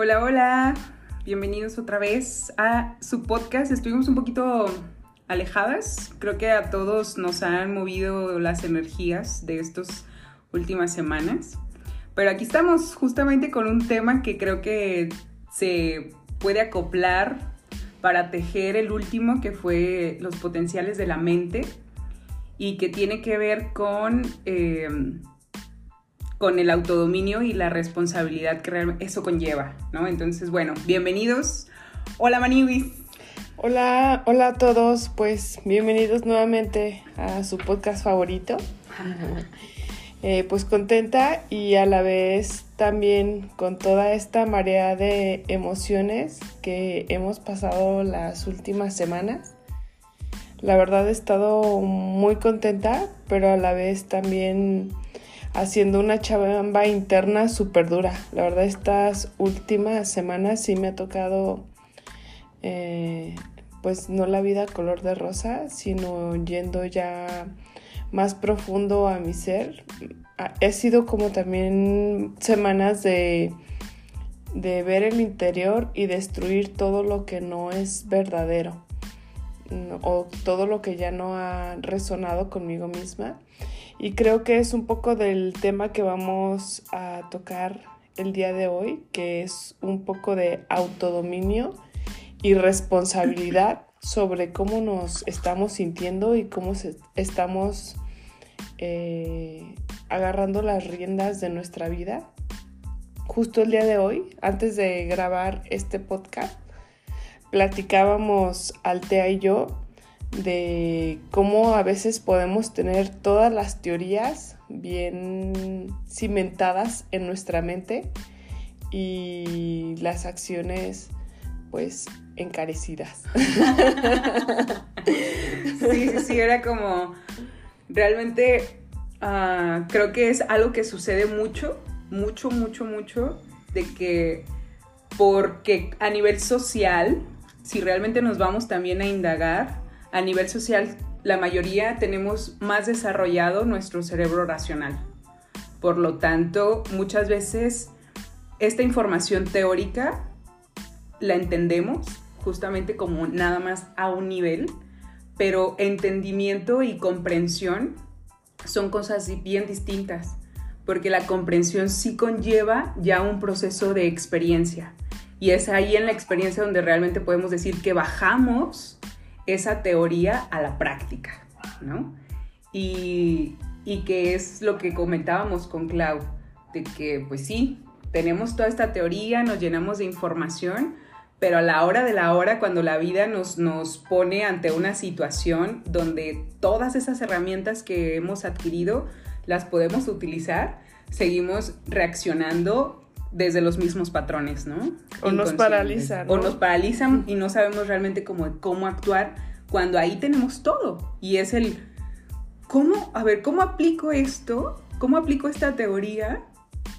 Hola, hola. Bienvenidos otra vez a su podcast. Estuvimos un poquito alejadas. Creo que a todos nos han movido las energías de estas últimas semanas. Pero aquí estamos justamente con un tema que creo que se puede acoplar para tejer el último que fue los potenciales de la mente y que tiene que ver con eh, con el autodominio y la responsabilidad que eso conlleva, ¿no? Entonces, bueno, bienvenidos. Hola, Maniwis. Hola, hola a todos, pues bienvenidos nuevamente a su podcast favorito. Eh, pues contenta y a la vez también con toda esta marea de emociones que hemos pasado las últimas semanas. La verdad he estado muy contenta, pero a la vez también haciendo una chamba interna súper dura. La verdad estas últimas semanas sí me ha tocado eh, pues no la vida color de rosa, sino yendo ya más profundo a mi ser. He sido como también semanas de, de ver el interior y destruir todo lo que no es verdadero o todo lo que ya no ha resonado conmigo misma. Y creo que es un poco del tema que vamos a tocar el día de hoy, que es un poco de autodominio y responsabilidad sobre cómo nos estamos sintiendo y cómo estamos eh, agarrando las riendas de nuestra vida. Justo el día de hoy, antes de grabar este podcast, platicábamos Altea y yo de cómo a veces podemos tener todas las teorías bien cimentadas en nuestra mente y las acciones pues encarecidas. Sí, sí, sí, era como realmente ah, creo que es algo que sucede mucho, mucho, mucho, mucho, de que porque a nivel social, si realmente nos vamos también a indagar, a nivel social la mayoría tenemos más desarrollado nuestro cerebro racional. Por lo tanto, muchas veces esta información teórica la entendemos justamente como nada más a un nivel, pero entendimiento y comprensión son cosas bien distintas, porque la comprensión sí conlleva ya un proceso de experiencia. Y es ahí en la experiencia donde realmente podemos decir que bajamos esa teoría a la práctica, ¿no? Y, y que es lo que comentábamos con Clau, de que pues sí, tenemos toda esta teoría, nos llenamos de información, pero a la hora de la hora, cuando la vida nos, nos pone ante una situación donde todas esas herramientas que hemos adquirido las podemos utilizar, seguimos reaccionando desde los mismos patrones, ¿no? O nos paralizan. O nos paralizan y no sabemos realmente cómo, cómo actuar cuando ahí tenemos todo. Y es el, ¿cómo, a ver, cómo aplico esto? ¿Cómo aplico esta teoría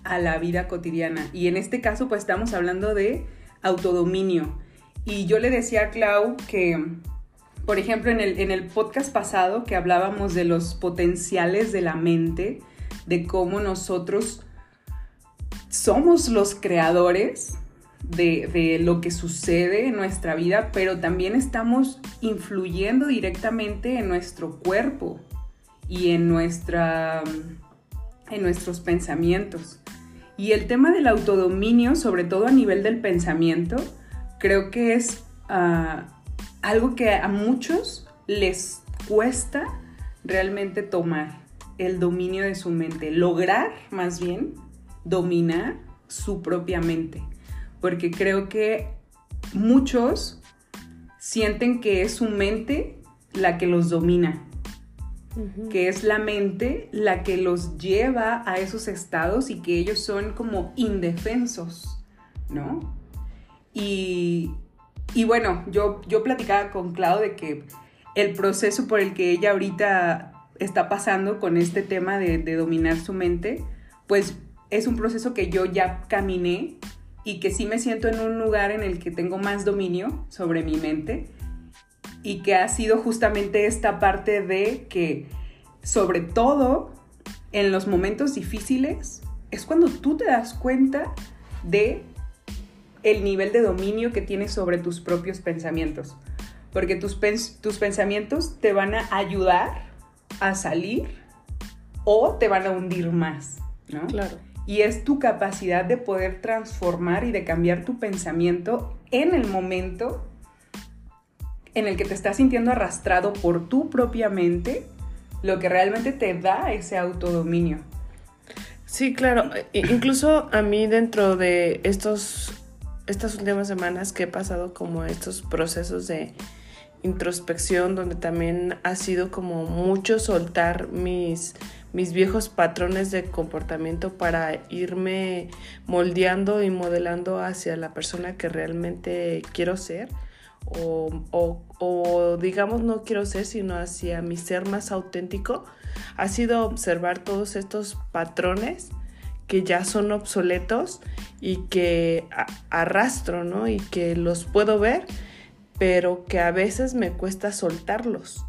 a la vida cotidiana? Y en este caso, pues estamos hablando de autodominio. Y yo le decía a Clau que, por ejemplo, en el, en el podcast pasado que hablábamos de los potenciales de la mente, de cómo nosotros somos los creadores de, lo que sucede en nuestra vida, pero también estamos influyendo directamente en nuestro cuerpo y en, nuestra, en nuestros pensamientos. Y el tema del autodominio, sobre todo a nivel del pensamiento, creo que es ah, algo que a muchos les cuesta realmente tomar el dominio de su mente, lograr más bien dominar su propia mente, porque creo que muchos sienten que es su mente la que los domina, que es la mente la que los lleva a esos estados y que ellos son como indefensos, ¿no? Y, bueno, yo, yo platicaba con Clau de que el proceso por el que ella ahorita está pasando con este tema de, de dominar su mente, pues es un proceso que yo ya caminé y que sí me siento en un lugar en el que tengo más dominio sobre mi mente y que ha sido justamente esta parte de que sobre todo en los momentos difíciles es cuando tú te das cuenta de el nivel de dominio que tienes sobre tus propios pensamientos. Porque tus, tus pensamientos te van a ayudar a salir o te van a hundir más, ¿no? Claro. Y es tu capacidad de poder transformar y de cambiar tu pensamiento en el momento en el que te estás sintiendo arrastrado por tu propia mente, lo que realmente te da ese autodominio. Sí, claro. Incluso a mí dentro de estos, estas últimas semanas que he pasado como estos procesos de introspección, donde también ha sido como mucho soltar mis, mis viejos patrones de comportamiento para irme moldeando y modelando hacia la persona que realmente quiero ser o, digamos no quiero ser, sino hacia mi ser más auténtico, ha sido observar todos estos patrones que ya son obsoletos y que arrastro, ¿no? Y que los puedo ver, pero que a veces me cuesta soltarlos.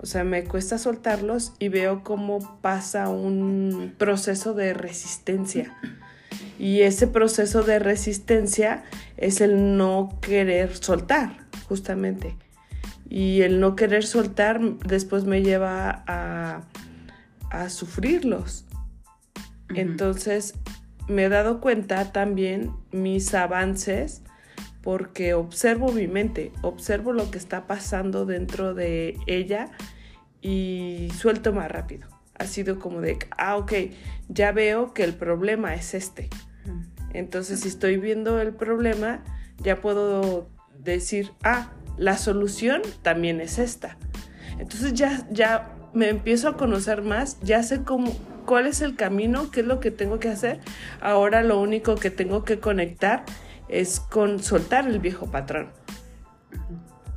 O sea, me cuesta soltarlos y veo cómo pasa un proceso de resistencia. Y ese proceso de resistencia es el no querer soltar, justamente. Y el no querer soltar después me lleva a, sufrirlos. Entonces me he dado cuenta también mis avances porque observo mi mente, observo lo que está pasando dentro de ella y suelto más rápido. Ha sido como de, ah, ok, ya veo que el problema es este. Entonces, si estoy viendo el problema, ya puedo decir, ah, la solución también es esta. Entonces ya, ya me empiezo a conocer más, ya sé cómo, cuál es el camino, qué es lo que tengo que hacer. Ahora lo único que tengo que conectar es con soltar el viejo patrón,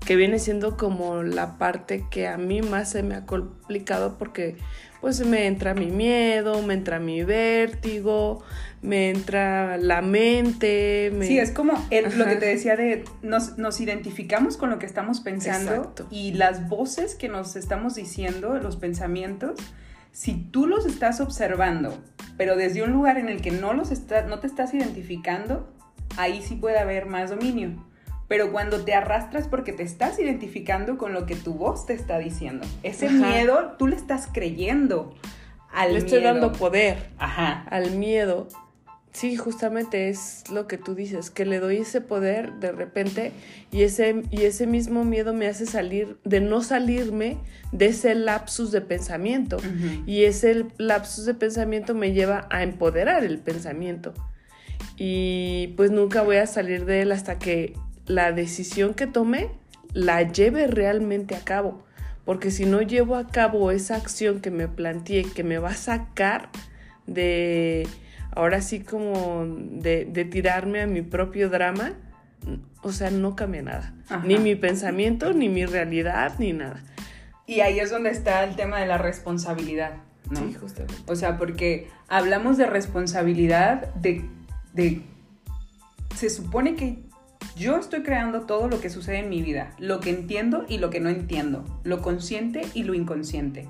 que viene siendo como la parte que a mí más se me ha complicado porque pues me entra mi miedo, me entra mi vértigo, me entra la mente. Sí, es como lo que te decía de nos, identificamos con lo que estamos pensando y las voces que nos estamos diciendo, los pensamientos, si tú los estás observando, pero desde un lugar en el que no, los está, no te estás identificando, ahí sí puede haber más dominio. Pero cuando te arrastras porque te estás identificando con lo que tu voz te está diciendo, ese miedo tú le estás creyendo al le estoy dando poder Ajá. al miedo. Sí, justamente es lo que tú dices, que le doy ese poder de repente y ese, y ese mismo miedo me hace salir, de no salirme de ese lapsus de pensamiento. Y ese lapsus de pensamiento me lleva a empoderar el pensamiento. Y pues nunca voy a salir de él hasta que la decisión que tome la lleve realmente a cabo. Porque si no llevo a cabo esa acción que me planteé, que me va a sacar de, ahora sí como de, tirarme a mi propio drama, o sea, no cambia nada. Ni mi pensamiento, ni mi realidad, ni nada. Y ahí es donde está el tema de la responsabilidad, ¿no? Sí, justamente. O sea, porque hablamos de responsabilidad de, se supone que yo estoy creando todo lo que sucede en mi vida, lo que entiendo y lo que no entiendo, lo consciente y lo inconsciente.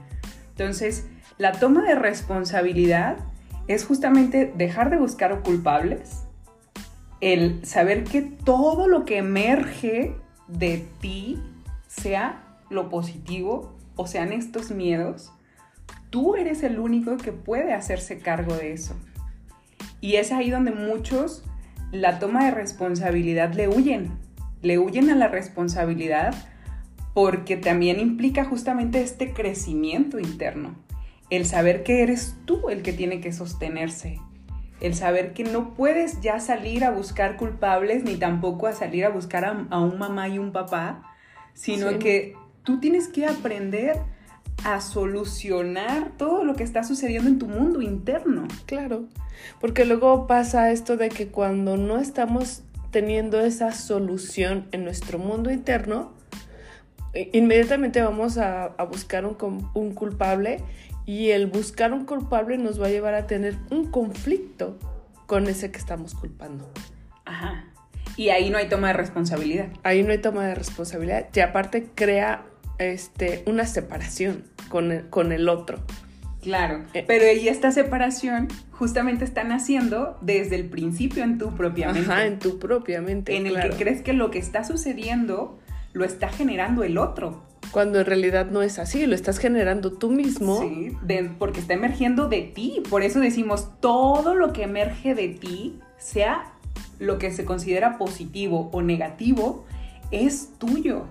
Entonces, la toma de responsabilidad es justamente dejar de buscar culpables, el saber que todo lo que emerge de ti, sea lo positivo o sean estos miedos, tú eres el único que puede hacerse cargo de eso. Y es ahí donde muchos la toma de responsabilidad le huyen, le huyen a la responsabilidad porque también implica justamente este crecimiento interno, el saber que eres tú el que tiene que sostenerse, el saber que no puedes ya salir a buscar culpables ni tampoco a salir a buscar a, un mamá y un papá, sino que tú tienes que aprender a solucionar todo lo que está sucediendo en tu mundo interno. Claro, porque luego pasa esto de que cuando no estamos teniendo esa solución en nuestro mundo interno, inmediatamente vamos a, buscar un, un, culpable y el buscar un culpable nos va a llevar a tener un conflicto con ese que estamos culpando. Ajá. Y ahí no hay toma de responsabilidad. Ahí no hay toma de responsabilidad y aparte crea este, una separación con el, con el otro. Claro, eh, pero ahí esta separación justamente están haciendo desde el principio en tu propia mente. Ajá, en tu propia mente. En el que crees que lo que está sucediendo lo está generando el otro. Cuando en realidad no es así, lo estás generando tú mismo. Sí, porque está emergiendo de ti. Por eso decimos, todo lo que emerge de ti, sea lo que se considera positivo o negativo, es tuyo.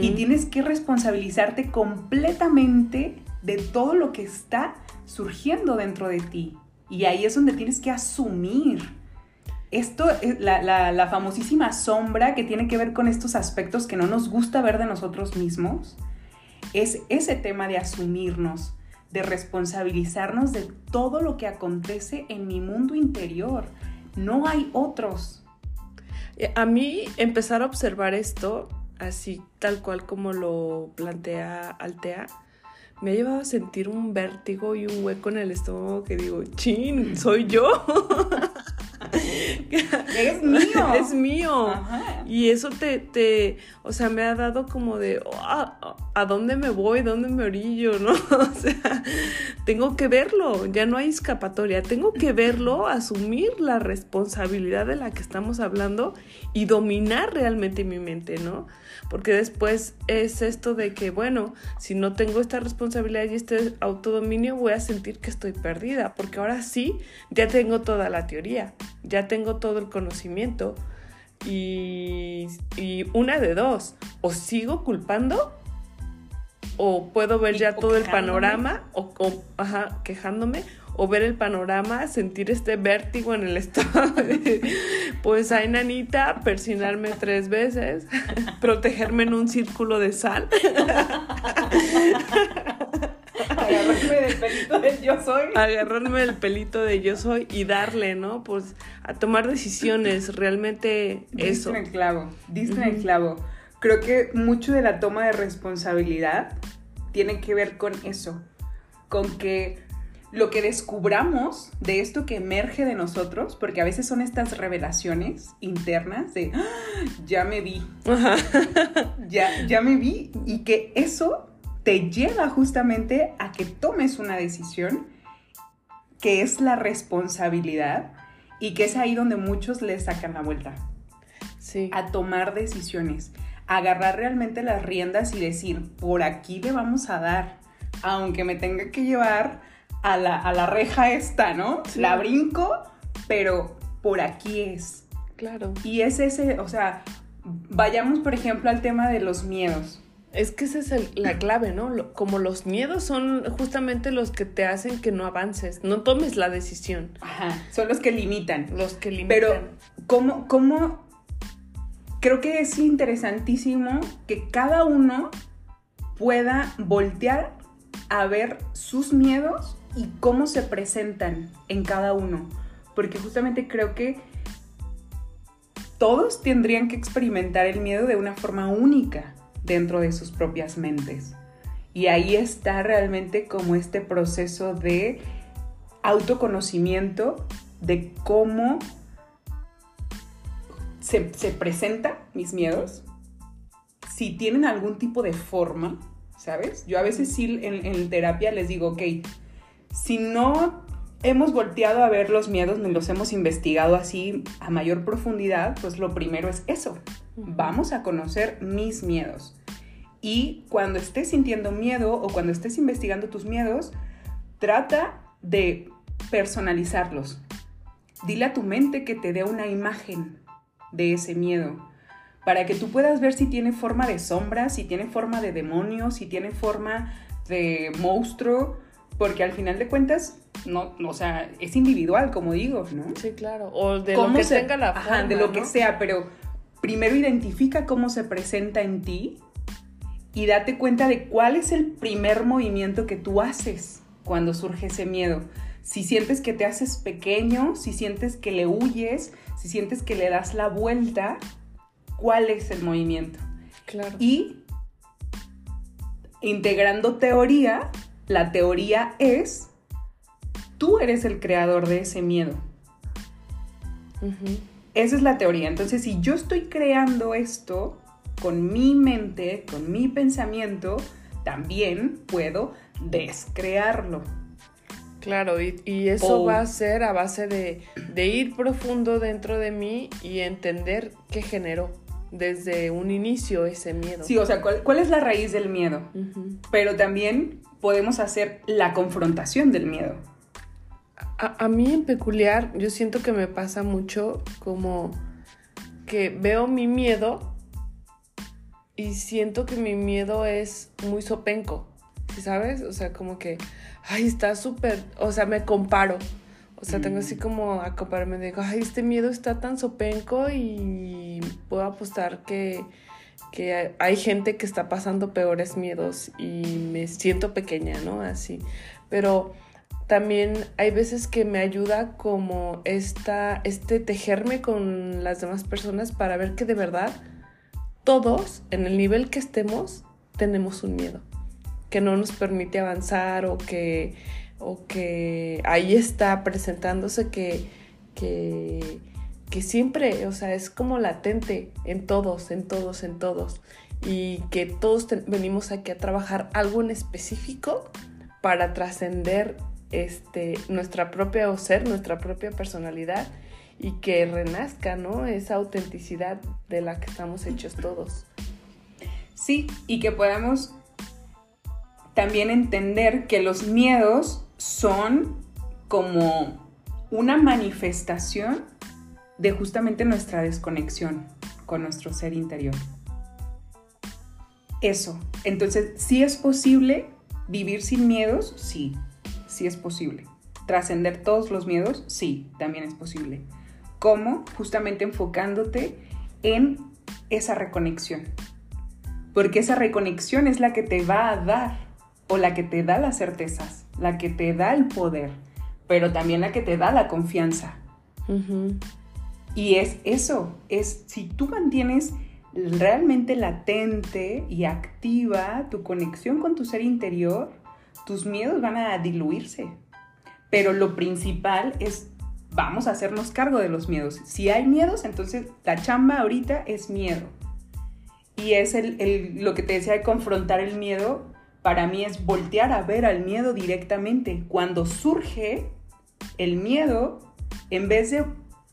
Y tienes que responsabilizarte completamente de todo lo que está surgiendo dentro de ti. Y ahí es donde tienes que asumir. Esto es la, la, famosísima sombra que tiene que ver con estos aspectos que no nos gusta ver de nosotros mismos. Es ese tema de asumirnos, de responsabilizarnos de todo lo que acontece en mi mundo interior. No hay otros. Eh, a mí empezar a observar esto, así tal cual como lo plantea Altea, me ha llevado a sentir un vértigo y un hueco en el estómago que digo, chin, soy yo. es mío. Es mío. Y eso te, te, o sea, me ha dado como de, oh, ¿a dónde me voy? ¿Dónde me orillo? ¿No? O sea, tengo que verlo, ya no hay escapatoria, tengo que verlo, asumir la responsabilidad de la que estamos hablando y dominar realmente mi mente, ¿no? Porque después es esto de que, bueno, si no tengo esta responsabilidad y este autodominio, voy a sentir que estoy perdida, porque ahora sí, ya tengo toda la teoría, ya tengo todo el conocimiento. Y, y una de dos, o sigo culpando o puedo ver ya todo el panorama, o, ajá, quejándome, o ver el panorama, sentir este vértigo en el estómago. pues hay nanita, persinarme tres veces, protegerme en un círculo de sal. Agarrarme del pelito de yo soy. Agarrarme del pelito de yo soy y darle, ¿no? Pues a tomar decisiones, realmente eso. Diste en el clavo, diste en el clavo. Creo que mucho de la toma de responsabilidad tiene que ver con eso, con que lo que descubramos de esto que emerge de nosotros, porque a veces son estas revelaciones internas de, ¡Ah! ya me vi, ya, ya me vi, y que eso te lleva justamente a que tomes una decisión que es la responsabilidad y que es ahí donde muchos le sacan la vuelta. Sí. A tomar decisiones agarrar realmente las riendas y decir, por aquí le vamos a dar, aunque me tenga que llevar a la, reja esta, ¿no? La brinco, pero por aquí es. Claro. Y es ese, o sea, vayamos por ejemplo al tema de los miedos. Es que esa es la clave, ¿no? Como los miedos son justamente los que te hacen que no avances, no tomes la decisión. Ajá, son los que limitan. Los que limitan. Pero, ¿cómo, cómo creo que es interesantísimo que cada uno pueda voltear a ver sus miedos y cómo se presentan en cada uno. Porque justamente creo que todos tendrían que experimentar el miedo de una forma única dentro de sus propias mentes. Y ahí está realmente como este proceso de autoconocimiento de cómo se, se presentan mis miedos, si tienen algún tipo de forma, ¿sabes? Yo a veces sí en, terapia les digo, ok, si no hemos volteado a ver los miedos ni los hemos investigado así a mayor profundidad, pues lo primero es eso. Vamos a conocer mis miedos. Y cuando estés sintiendo miedo o cuando estés investigando tus miedos, trata de personalizarlos. Dile a tu mente que te dé una imagen de ese miedo, para que tú puedas ver si tiene forma de sombra, si tiene forma de demonio, si tiene forma de monstruo, porque al final de cuentas, no, o sea, es individual, como digo, ¿no? Sí, claro, o de lo que tenga la forma, de lo que sea, pero primero identifica cómo se presenta en ti y date cuenta de cuál es el primer movimiento que tú haces cuando surge ese miedo. Si sientes que te haces pequeño, si sientes que le huyes, si sientes que le das la vuelta, ¿cuál es el movimiento? Claro. Y integrando teoría, la teoría es, tú eres el creador de ese miedo. Esa es la teoría. Entonces, si yo estoy creando esto con mi mente, con mi pensamiento, también puedo descrearlo. Claro, y, y eso va a ser a base de, de ir profundo dentro de mí y entender qué generó desde un inicio ese miedo. Sí, o sea, ¿cuál, cuál es la raíz del miedo? Pero también podemos hacer la confrontación del miedo. A, a mí en peculiar, yo siento que me pasa mucho como que veo mi miedo y siento que mi miedo es muy sopenco, ¿sí sabes? O sea, como que, ay, está súper, o sea, me comparo. O sea, tengo así como a compararme, digo, ay, este miedo está tan sopenco y puedo apostar que, que hay gente que está pasando peores miedos y me siento pequeña, ¿no? Así. Pero también hay veces que me ayuda como esta, este tejerme con las demás personas para ver que de verdad todos, en el nivel que estemos, tenemos un miedo que no nos permite avanzar o que, o que ahí está presentándose que, que, que siempre, o sea, es como latente en todos, en todos, en todos. Y que todos venimos aquí a trabajar algo en específico para trascender este, nuestra propia ser, nuestra propia personalidad y que renazca, ¿no? Esa autenticidad de la que estamos hechos todos. Sí, y que podamos también entender que los miedos son como una manifestación de justamente nuestra desconexión con nuestro ser interior. Eso. Entonces, ¿sí es posible vivir sin miedos? Sí, sí es posible. ¿Trascender todos los miedos? Sí, también es posible. ¿Cómo? Justamente enfocándote en esa reconexión. Porque esa reconexión es la que te va a dar, o la que te da las certezas, la que te da el poder, pero también la que te da la confianza. Y es eso, es si tú mantienes realmente latente y activa tu conexión con tu ser interior, tus miedos van a diluirse. Pero lo principal es, vamos a hacernos cargo de los miedos. Si hay miedos, entonces la chamba ahorita es miedo. Y es el, lo que te decía de confrontar el miedo, para mí es voltear a ver al miedo directamente. Cuando surge el miedo, en vez de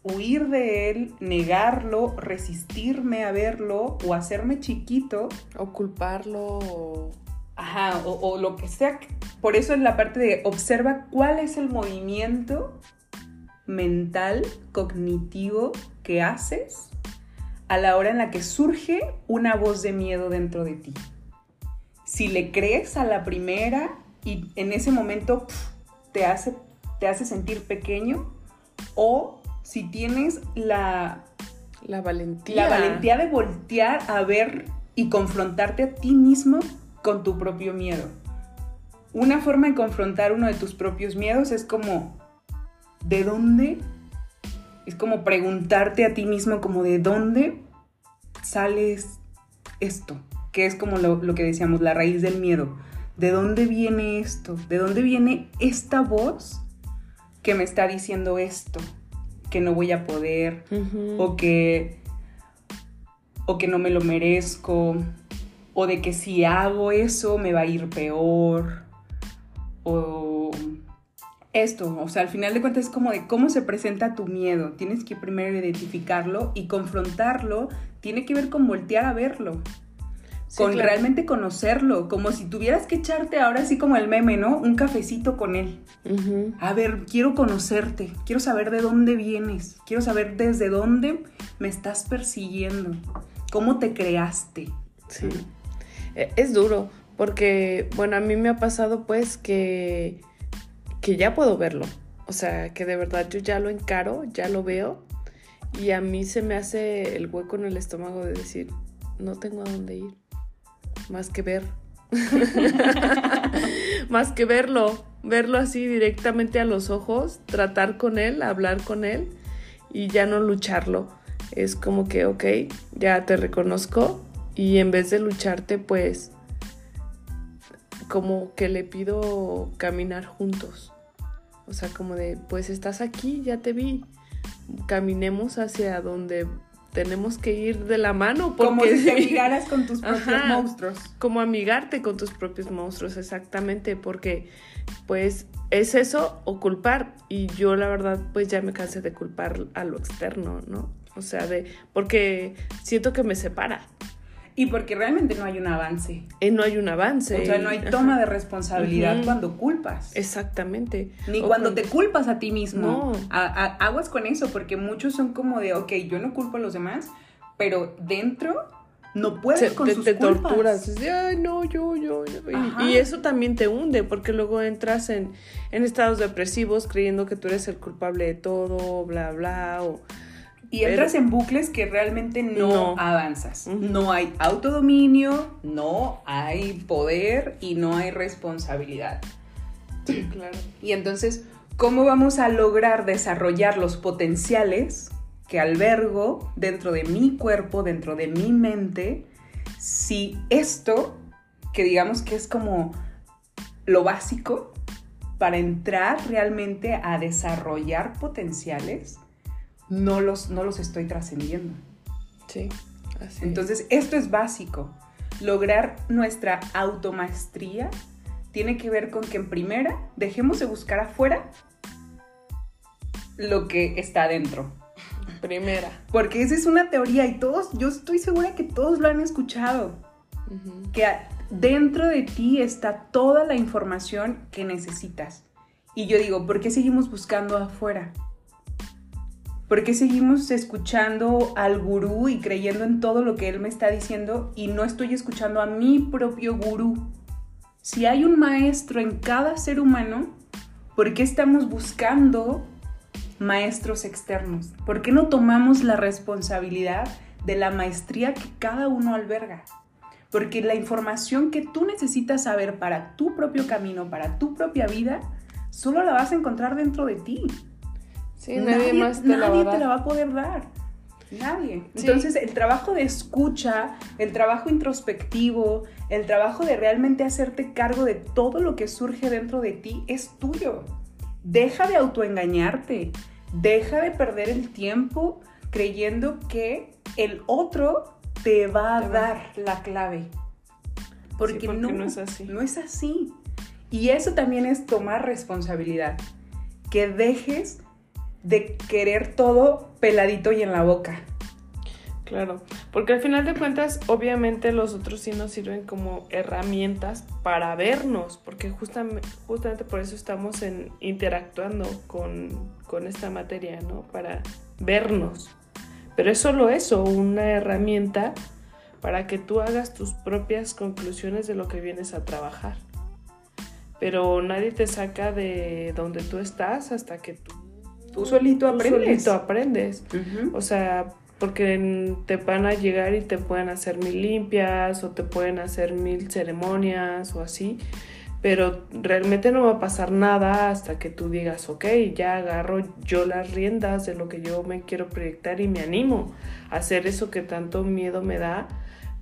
huir de él, negarlo, resistirme a verlo o hacerme chiquito, O culparlo. Ajá, o, o lo que sea. Por eso es la parte de observa cuál es el movimiento mental, cognitivo que haces a la hora en la que surge una voz de miedo dentro de ti. Si le crees a la primera y en ese momento te, hace, te hace sentir pequeño, o si tienes la, La valentía. la valentía de voltear a ver y confrontarte a ti mismo con tu propio miedo. Una forma de confrontar uno de tus propios miedos es como, ¿de dónde? Es como preguntarte a ti mismo como, ¿de dónde sales esto? Que es como lo, lo que decíamos, la raíz del miedo. ¿De dónde viene esto? ¿De dónde viene esta voz que me está diciendo esto? Que no voy a poder, o que o que no me lo merezco o de que si hago eso me va a ir peor o esto, o sea, al final de cuentas es como de cómo se presenta tu miedo. Tienes que primero identificarlo y confrontarlo. Tiene que ver con voltear a verlo, Sí, con claro. realmente conocerlo, como si tuvieras que echarte ahora así como el meme, ¿no? Un cafecito con él. A ver, quiero conocerte, quiero saber de dónde vienes, quiero saber desde dónde me estás persiguiendo, cómo te creaste. Sí. E- Es duro, porque, bueno, a mí me ha pasado pues que, que ya puedo verlo. O sea, que de verdad yo ya lo encaro, ya lo veo, y a mí se me hace el hueco en el estómago de decir, no tengo a dónde ir, más que ver. más que verlo, verlo así directamente a los ojos, tratar con él, hablar con él y ya no lucharlo. Es como que, ok, ya te reconozco y en vez de lucharte, pues como que le pido caminar juntos. O sea, como de, pues estás aquí, ya te vi. Caminemos hacia donde tenemos que ir de la mano. Porque... Como si te amigaras con tus propios monstruos. Como amigarte con tus propios monstruos, exactamente, porque pues es eso o culpar. Y yo la verdad pues ya me cansé de culpar a lo externo, ¿no? O sea, de porque siento que me separa. Y porque realmente no hay un avance. Y no hay un avance. O sea, no hay toma de responsabilidad cuando culpas. Exactamente. Ni cuando te culpas a ti mismo. No. aguas con eso, porque muchos son como de, ok, yo no culpo a los demás, pero dentro no puedes con sus te torturas. Ay, no, yo, yo. Y, eso también te hunde, porque luego entras en, en estados depresivos creyendo que tú eres el culpable de todo, bla, bla, o y entras en bucles que realmente no, avanzas. No hay autodominio, no hay poder y no hay responsabilidad. claro. Y entonces, ¿cómo vamos a lograr desarrollar los potenciales que albergo dentro de mi cuerpo, dentro de mi mente, si esto, que digamos que es como lo básico para entrar realmente a desarrollar potenciales, no los, no los estoy trascendiendo. Sí, así Entonces, esto es básico. Lograr nuestra automaestría tiene que ver con que en primera dejemos de buscar afuera lo que está adentro. Primera. Porque esa es una teoría y todos, yo estoy segura que todos lo han escuchado. Que dentro de ti está toda la información que necesitas. Y yo digo, ¿por qué seguimos buscando afuera? ¿Por qué seguimos escuchando al gurú y creyendo en todo lo que él me está diciendo y no estoy escuchando a mi propio gurú? Si hay un maestro en cada ser humano, ¿por qué estamos buscando maestros externos? ¿Por qué no tomamos la responsabilidad de la maestría que cada uno alberga? Porque la información que tú necesitas saber para tu propio camino, para tu propia vida, solo la vas a encontrar dentro de ti nadie, más te, la va a poder dar. Nadie. Entonces, el trabajo de escucha, el trabajo introspectivo, el trabajo de realmente hacerte cargo de todo lo que surge dentro de ti es tuyo. Deja de autoengañarte. Deja de perder el tiempo creyendo que el otro te va a dar la clave. Porque, no, no es así. No es así. Y eso también es tomar responsabilidad. Que dejes de querer todo peladito y en la boca. Claro, porque al final de cuentas, obviamente los otros sí nos sirven como herramientas para vernos, porque justamente, por eso estamos en, interactuando con, con esta materia, ¿no? Para vernos. Pero es solo eso, una herramienta para que tú hagas tus propias conclusiones de lo que vienes a trabajar. Pero nadie te saca de donde tú estás hasta que tú Tú solito aprendes. Solito aprendes. O sea, porque te van a llegar y te pueden hacer mil limpias o te pueden hacer mil ceremonias o así, pero realmente no va a pasar nada hasta que tú digas, ok, ya agarro yo las riendas de lo que yo me quiero proyectar y me animo a hacer eso que tanto miedo me da,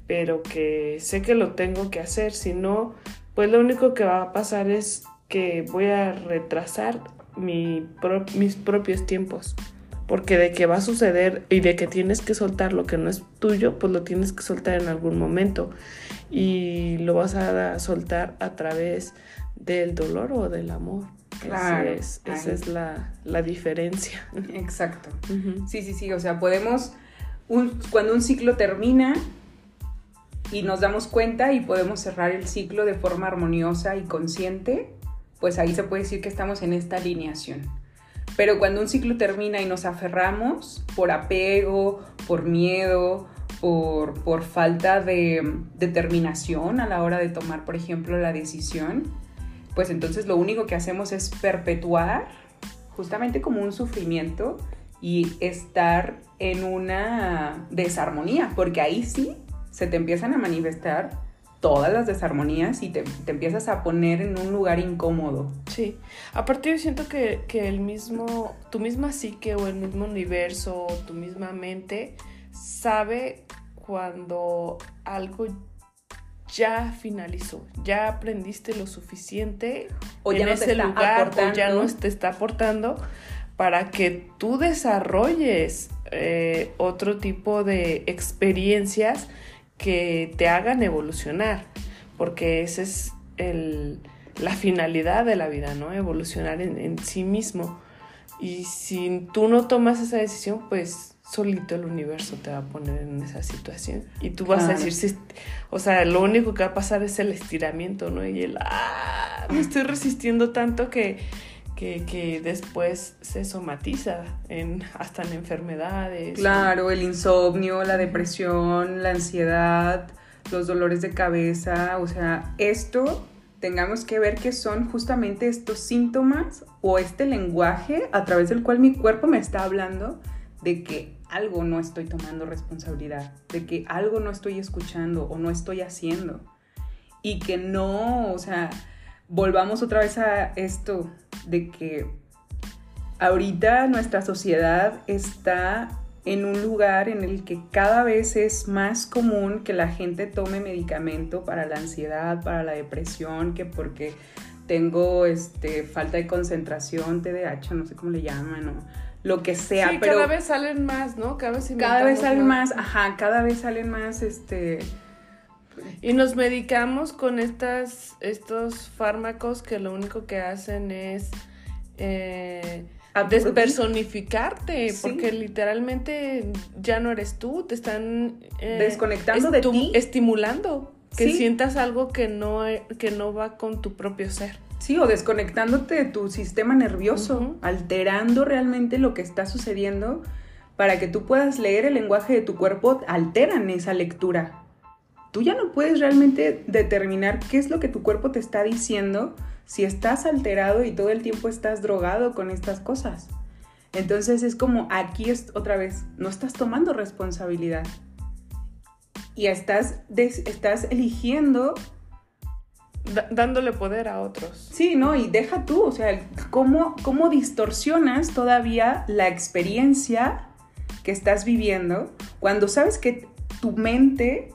pero que sé que lo tengo que hacer, si no, pues lo único que va a pasar es que voy a retrasar mis propios tiempos. Porque de que va a suceder y de que tienes que soltar lo que no es tuyo, pues lo tienes que soltar en algún momento. Y lo vas a soltar a través del dolor o del amor. Claro. esa es la, diferencia. Exacto. Sí, sí, sí. O sea, podemos, cuando un ciclo termina y nos damos cuenta y podemos cerrar el ciclo de forma armoniosa y consciente, pues ahí se puede decir que estamos en esta alineación. Pero cuando un ciclo termina y nos aferramos por apego, por miedo, por, por falta de determinación a la hora de tomar, por ejemplo, la decisión, pues entonces lo único que hacemos es perpetuar justamente como un sufrimiento y estar en una desarmonía, porque ahí sí se te empiezan a manifestar todas las desarmonías y te, empiezas a poner en un lugar incómodo. Sí, aparte yo siento que, el mismo, tu misma psique o el mismo universo, tu misma mente sabe cuando algo ya finalizó, ya aprendiste lo suficiente o ya en no ese lugar o ya no te está aportando para que tú desarrolles eh, otro tipo de experiencias que te hagan evolucionar, porque esa es el, la finalidad de la vida, ¿no? Evolucionar en, en sí mismo. Y si tú no tomas esa decisión, pues solito el universo te va a poner en esa situación. Y tú vas a decir, o sea, lo único que va a pasar es el estiramiento, ¿no? Y el, ah, me estoy resistiendo tanto que, que, que después se somatiza en, hasta en enfermedades. Claro, el insomnio, la depresión, la ansiedad, los dolores de cabeza, o sea, esto tengamos que ver que son justamente estos síntomas o este lenguaje a través del cual mi cuerpo me está hablando de que algo no estoy tomando responsabilidad, de que algo no estoy escuchando o no estoy haciendo. Y que no, o sea, volvamos otra vez a esto de que ahorita nuestra sociedad está en un lugar en el que cada vez es más común que la gente tome medicamento para la ansiedad, para la depresión, que porque tengo este, falta de concentración, TDAH, no sé cómo le llaman, o lo que sea. Sí, pero cada vez salen más, ¿no? Cada vez, cada vez salen más, ajá, cada vez salen más, este... Y nos medicamos con estas, estos fármacos que lo único que hacen es eh, despersonificarte, Sí. porque literalmente ya no eres tú, te están eh, Desconectando de ti. estimulando que Sí. sientas algo que no, que no va con tu propio ser. Sí, o desconectándote de tu sistema nervioso, alterando realmente lo que está sucediendo para que tú puedas leer el lenguaje de tu cuerpo, alteran esa lectura. Tú ya no puedes realmente determinar qué es lo que tu cuerpo te está diciendo si estás alterado y todo el tiempo estás drogado con estas cosas. Entonces es como aquí es otra vez, no estás tomando responsabilidad. Y estás, des- estás eligiendo Da- dándole poder a otros. Sí, ¿no? Y deja tú, o sea, cómo, cómo distorsionas todavía la experiencia que estás viviendo cuando sabes que tu mente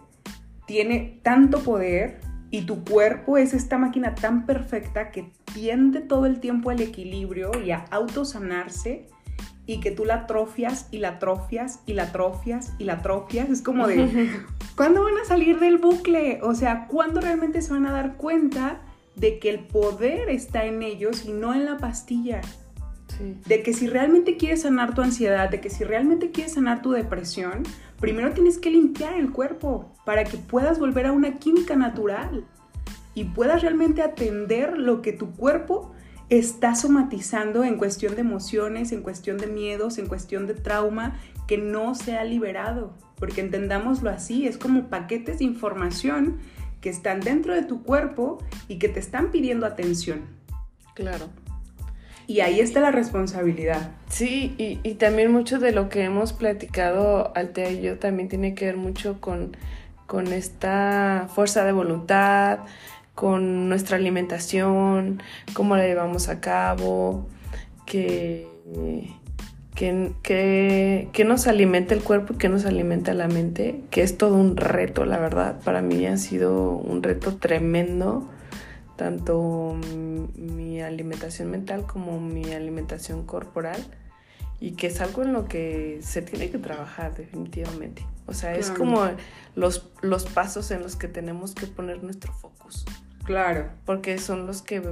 tiene tanto poder y tu cuerpo es esta máquina tan perfecta que tiende todo el tiempo al equilibrio y a autosanarse y que tú la atrofias y la atrofias y la atrofias y la atrofias. Es como de, ¿cuándo van a salir del bucle? O sea, ¿cuándo realmente se van a dar cuenta de que el poder está en ellos y no en la pastilla? Sí. De que si realmente quieres sanar tu ansiedad, de que si realmente quieres sanar tu depresión, primero tienes que limpiar el cuerpo para que puedas volver a una química natural y puedas realmente atender lo que tu cuerpo está somatizando en cuestión de emociones, en cuestión de miedos, en cuestión de trauma que no se ha liberado. Porque entendámoslo así, es como paquetes de información que están dentro de tu cuerpo y que te están pidiendo atención. Claro. Y ahí está la responsabilidad. Sí, y, y también mucho de lo que hemos platicado Altea y yo también tiene que ver mucho con, con esta fuerza de voluntad, con nuestra alimentación, cómo la llevamos a cabo, que, que, que, que nos alimenta el cuerpo y que nos alimenta la mente, que es todo un reto, la verdad. Para mí ha sido un reto tremendo tanto mi alimentación mental como mi alimentación corporal y que es algo en lo que se tiene que trabajar definitivamente. O sea, es Claro. como los, los pasos en los que tenemos que poner nuestro focus, Claro. porque son los que,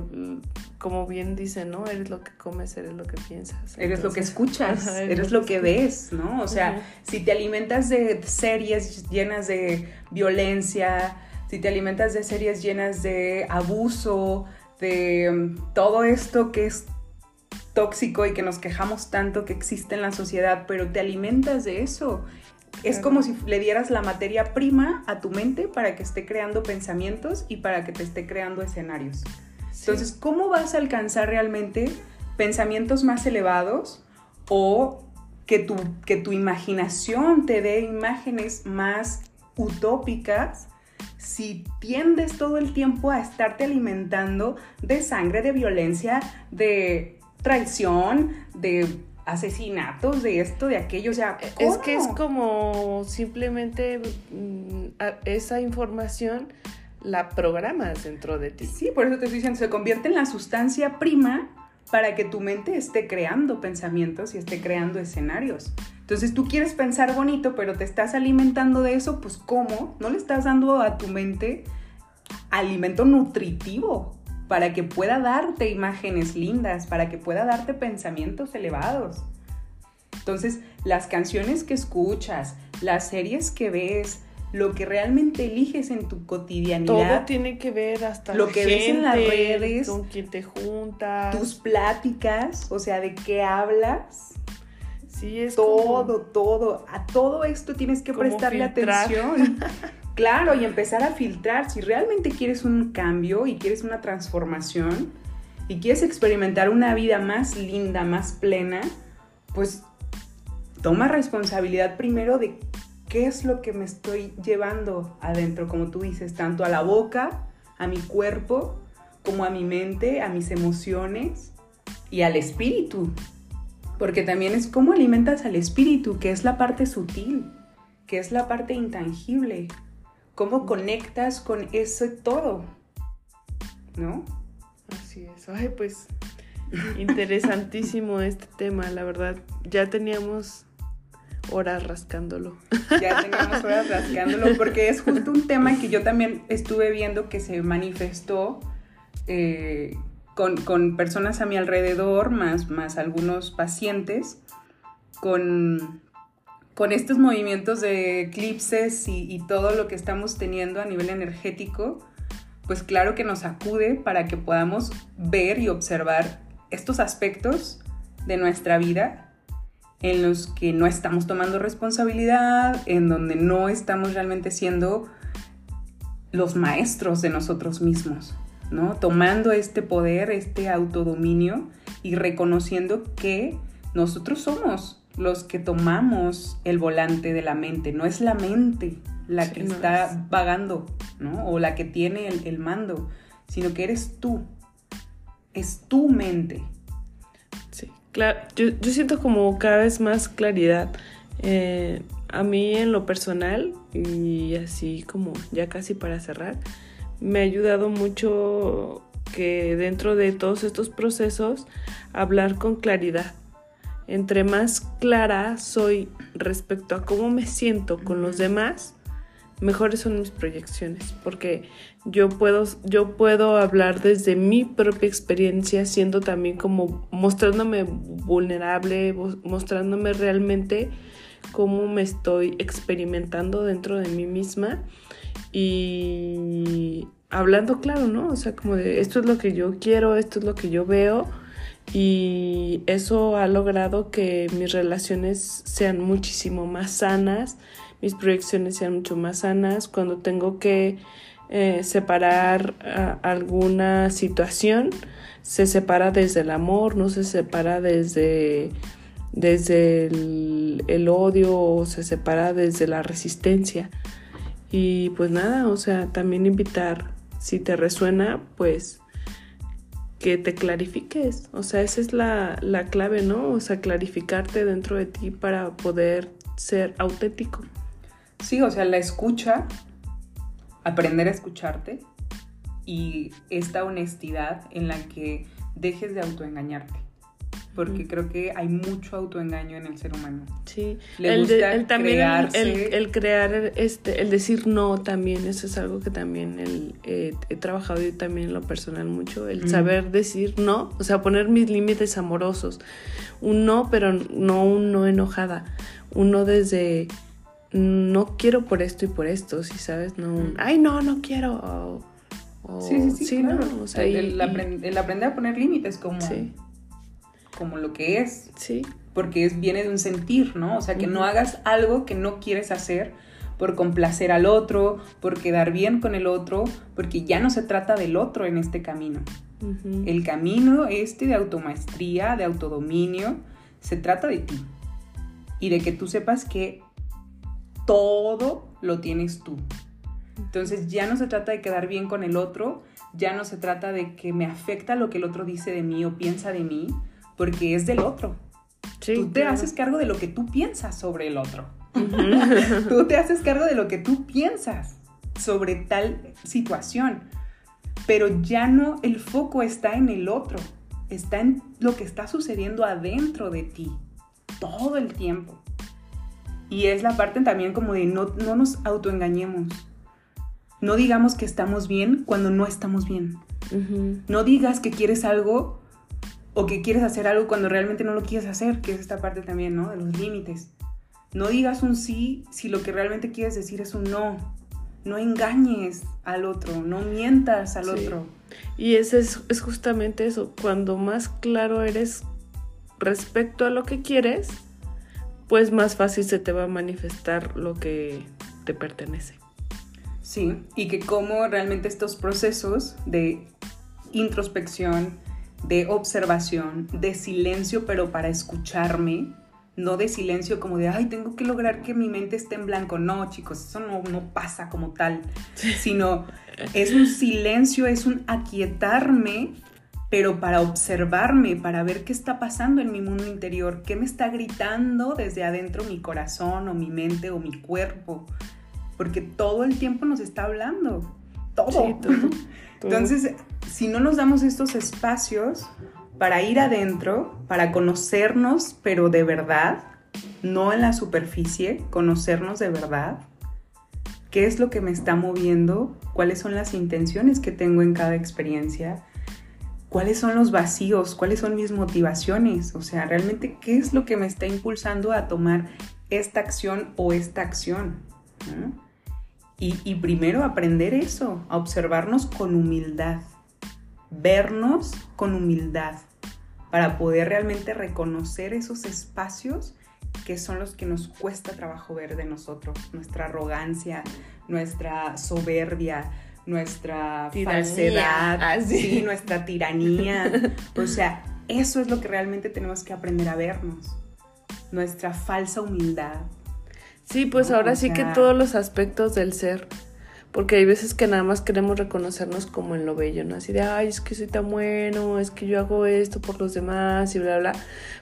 como bien dicen, ¿no? Eres lo que comes, eres lo que piensas. Eres lo que Entonces- escuchas, Ajá, eres lo que ves, ¿no? O sea, Ujú. si te alimentas de series llenas de violencia, si te alimentas de series llenas de abuso, de mm, todo esto que es tóxico y que nos quejamos tanto que existe en la sociedad, pero te alimentas de eso. Es como si le dieras la materia prima a tu mente para que esté creando pensamientos y para que te esté creando escenarios. Sí. Entonces, ¿cómo vas a alcanzar realmente pensamientos más elevados o que tu, que tu imaginación te dé imágenes más utópicas si tiendes todo el tiempo a estarte alimentando de sangre, de violencia, de traición, de asesinatos, de esto, de aquello? O sea, Es que es como simplemente mm, esa información la programas dentro de ti. Sí, por eso te estoy diciendo, se convierte en la sustancia prima para que tu mente esté creando pensamientos y esté creando escenarios. Entonces tú quieres pensar bonito, pero te estás alimentando de eso, pues ¿cómo? No le estás dando a tu mente alimento nutritivo para que pueda darte imágenes lindas, para que pueda darte pensamientos elevados. Entonces, las canciones que escuchas, las series que ves, lo que realmente eliges en tu cotidianidad. Todo tiene que ver hasta lo que ves en las redes, con quién te juntas, tus pláticas, o sea, de qué hablas. Sí, es todo, todo. A todo esto tienes que prestarle atención. claro, y empezar a filtrar. Si realmente quieres un cambio y quieres una transformación y quieres experimentar una vida más linda, más plena, pues toma responsabilidad primero de qué es lo que me estoy llevando adentro, como tú dices, tanto a la boca, a mi cuerpo, como a mi mente, a mis emociones y al espíritu. Porque también es cómo alimentas al espíritu, que es la parte sutil, que es la parte intangible. Cómo conectas con ese todo. ¿No? Así es. Ay, pues interesantísimo este tema, la verdad. Ya teníamos horas rascándolo. Ya teníamos horas rascándolo porque es justo un tema que yo también estuve viendo que se manifestó eh, con, personas a mi alrededor, más, más algunos pacientes, con, con estos movimientos de eclipses y, todo lo que estamos teniendo a nivel energético, pues claro que nos acude para que podamos ver y observar estos aspectos de nuestra vida en los que no estamos tomando responsabilidad, en donde no estamos realmente siendo los maestros de nosotros mismos, ¿no? Tomando este poder, este autodominio y reconociendo que nosotros somos los que tomamos el volante de la mente, no es la mente la que está vagando, ¿no? O la que tiene el, el mando, sino que eres tú, es tu mente, Claro, yo, siento como cada vez más claridad. Eh, a mí en lo personal, y así como ya casi para cerrar, me ha ayudado mucho que dentro de todos estos procesos hablar con claridad. Entre más clara soy respecto a cómo me siento con los demás, mejores son mis proyecciones, porque yo puedo, yo puedo hablar desde mi propia experiencia, siendo también como mostrándome vulnerable, mostrándome realmente cómo me estoy experimentando dentro de mí misma y hablando claro, ¿no? O sea, como de esto es lo que yo quiero, esto es lo que yo veo y eso ha logrado que mis relaciones sean muchísimo más sanas, mis proyecciones sean mucho más sanas, cuando tengo que eh, separar alguna situación, se separa desde el amor, no se separa desde, desde el, el odio o se separa desde la resistencia. Y pues nada, o sea, también invitar, si te resuena, pues que te clarifiques. O sea, esa es la, la, clave, ¿no? O sea, clarificarte dentro de ti para poder ser auténtico. Sí, o sea, la escucha, aprender a escucharte y esta honestidad en la que dejes de autoengañarte. Porque creo que hay mucho autoengaño en el ser humano. Sí, el, gusta también el, crear, este, el decir no también, eso es algo que también el, he trabajado yo también en lo personal mucho, el saber decir no, o sea, poner mis límites amorosos. Un no, pero no un no enojada. Un no desde no quiero por esto y por esto, si sabes, no, ay, no, no quiero. sí, sí, sí, claro. O sea, el, aprender a poner límites como, como lo que es. Sí. Porque es, viene de un sentir, ¿no? O sea, que no hagas algo que no quieres hacer por complacer al otro, por quedar bien con el otro, porque ya no se trata del otro en este camino. El camino este de automaestría, de autodominio, se trata de ti. Y de que tú sepas que todo lo tienes tú. Entonces ya no se trata de quedar bien con el otro, ya no se trata de que me afecta lo que el otro dice de mí o piensa de mí, porque es del otro. tú te haces cargo de lo que tú piensas sobre el otro. tú te haces cargo de lo que tú piensas sobre tal situación. Pero ya no, el foco está en el otro, está en lo que está sucediendo adentro de ti, todo el tiempo. Y es la parte también como de no, no nos autoengañemos. No digamos que estamos bien cuando no estamos bien. No digas que quieres algo o que quieres hacer algo cuando realmente no lo quieres hacer, que es esta parte también, ¿no? De los límites. No digas un sí si lo que realmente quieres decir es un no. No engañes al otro, no mientas al otro. Y ese es, es justamente eso, cuando más claro eres respecto a lo que quieres, pues más fácil se te va a manifestar lo que te pertenece. Sí, y que como realmente estos procesos de introspección, de observación, de silencio, pero para escucharme, no de silencio como de, ay, tengo que lograr que mi mente esté en blanco. No, chicos, eso no, no pasa como tal, sino es un silencio, es un aquietarme, pero para observarme, para ver qué está pasando en mi mundo interior, qué me está gritando desde adentro mi corazón o mi mente o mi cuerpo, porque todo el tiempo nos está hablando, todo. Entonces, si no nos damos estos espacios, para ir adentro, para conocernos, pero de verdad, no en la superficie, conocernos de verdad, qué es lo que me está moviendo, cuáles son las intenciones que tengo en cada experiencia, cuáles son los vacíos, cuáles son mis motivaciones, o sea, realmente qué es lo que me está impulsando a tomar esta acción o esta acción. Y, y primero aprender eso, a observarnos con humildad, vernos con humildad para poder realmente reconocer esos espacios que son los que nos cuesta trabajo ver de nosotros, nuestra arrogancia, nuestra soberbia, nuestra falsedad, ah, nuestra tiranía. o sea, eso es lo que realmente tenemos que aprender a vernos, nuestra falsa humildad. Sí, pues ahora sí que todos los aspectos del ser porque hay veces que nada más queremos reconocernos como en lo bello, ¿no? Así de, ay, es que soy tan bueno, es que yo hago esto por los demás y bla, bla.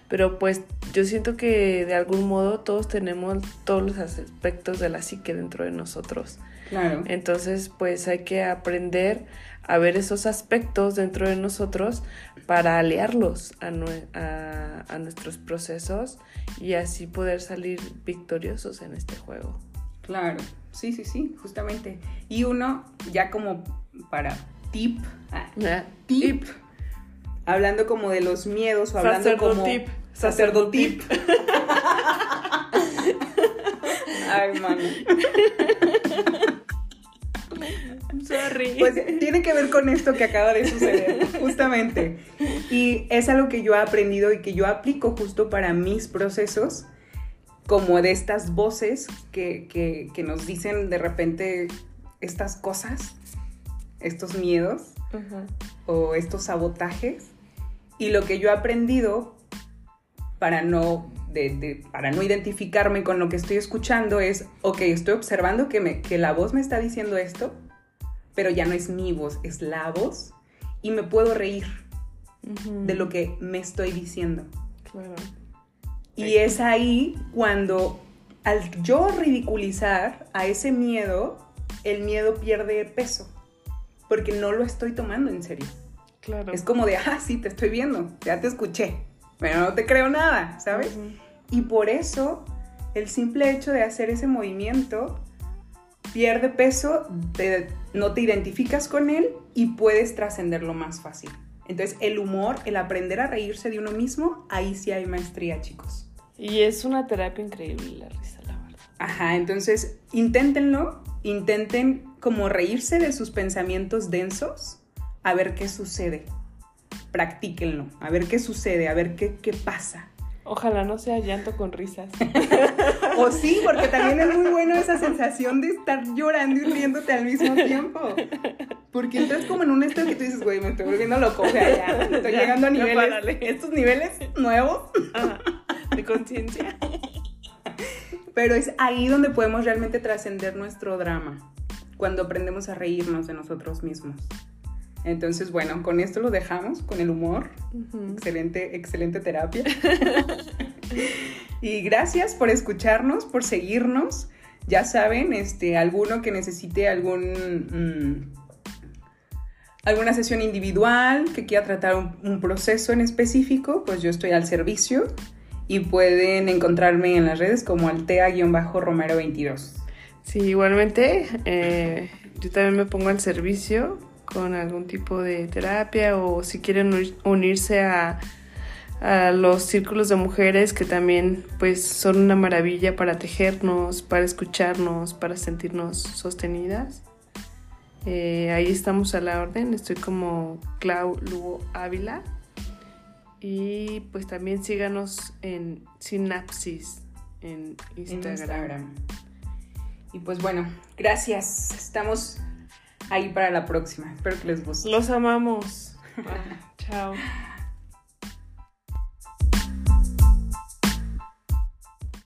Pero pues yo siento que de algún modo todos tenemos todos los aspectos de la psique dentro de nosotros. Claro. Entonces, pues hay que aprender a ver esos aspectos dentro de nosotros para aliarlos a, a, a nuestros procesos y así poder salir victoriosos en este juego. Claro, sí, sí, sí, justamente. Y uno, ya como para tip, ah, tip, hablando como de los miedos o hablando como sacerdotip. Ay, mano. Sorry. Pues tiene que ver con esto que acaba de suceder, justamente. Y es algo que yo he aprendido y que yo aplico justo para mis procesos como de estas voces que, nos dicen de repente estas cosas, estos miedos o estos sabotajes. Y lo que yo he aprendido para no, para no identificarme con lo que estoy escuchando es, ok, estoy observando que, me, que la voz me está diciendo esto, pero ya no es mi voz, es la voz y me puedo reír de lo que me estoy diciendo. Claro. Y es ahí cuando al yo ridiculizar a ese miedo, el miedo pierde peso, porque no lo estoy tomando en serio. Claro. Es como de, ah, sí, te estoy viendo, ya te escuché, pero no te creo nada, ¿sabes? Y por eso el simple hecho de hacer ese movimiento pierde peso, no te identificas con él y puedes trascenderlo más fácil. Entonces el humor, el aprender a reírse de uno mismo, ahí sí hay maestría, chicos. Y es una terapia increíble la risa, la verdad. Ajá, entonces inténtenlo, intenten como reírse de sus pensamientos densos, a ver qué sucede. Practíquenlo, a ver qué sucede, a ver qué, qué pasa. Ojalá no sea llanto con risas. o sí, porque también es muy bueno esa sensación de estar llorando y riéndote al mismo tiempo. Porque entras como en un estado que tú dices, güey, me estoy volviendo loco. O sea, ya, estoy llegando a niveles, estos niveles nuevos de conciencia. Pero es ahí donde podemos realmente trascender nuestro drama, cuando aprendemos a reírnos de nosotros mismos. Entonces, bueno, con esto lo dejamos, con el humor. Excelente, excelente terapia. y gracias por escucharnos, por seguirnos. Ya saben, este, alguno que necesite algún, mm, alguna sesión individual, que quiera tratar un, un proceso en específico, pues yo estoy al servicio. Y pueden encontrarme en las redes como altea-romero22. Sí, igualmente, eh, yo también me pongo al servicio con algún tipo de terapia o si quieren unirse a, los círculos de mujeres que también pues son una maravilla para tejernos, para escucharnos, para sentirnos sostenidas. Eh, ahí estamos a la orden, estoy como Clau Lugo Ávila y pues también síganos en Sinapsis en Instagram. Y pues bueno, gracias. Estamos ahí para la próxima. Espero que les guste. Los amamos. Chao.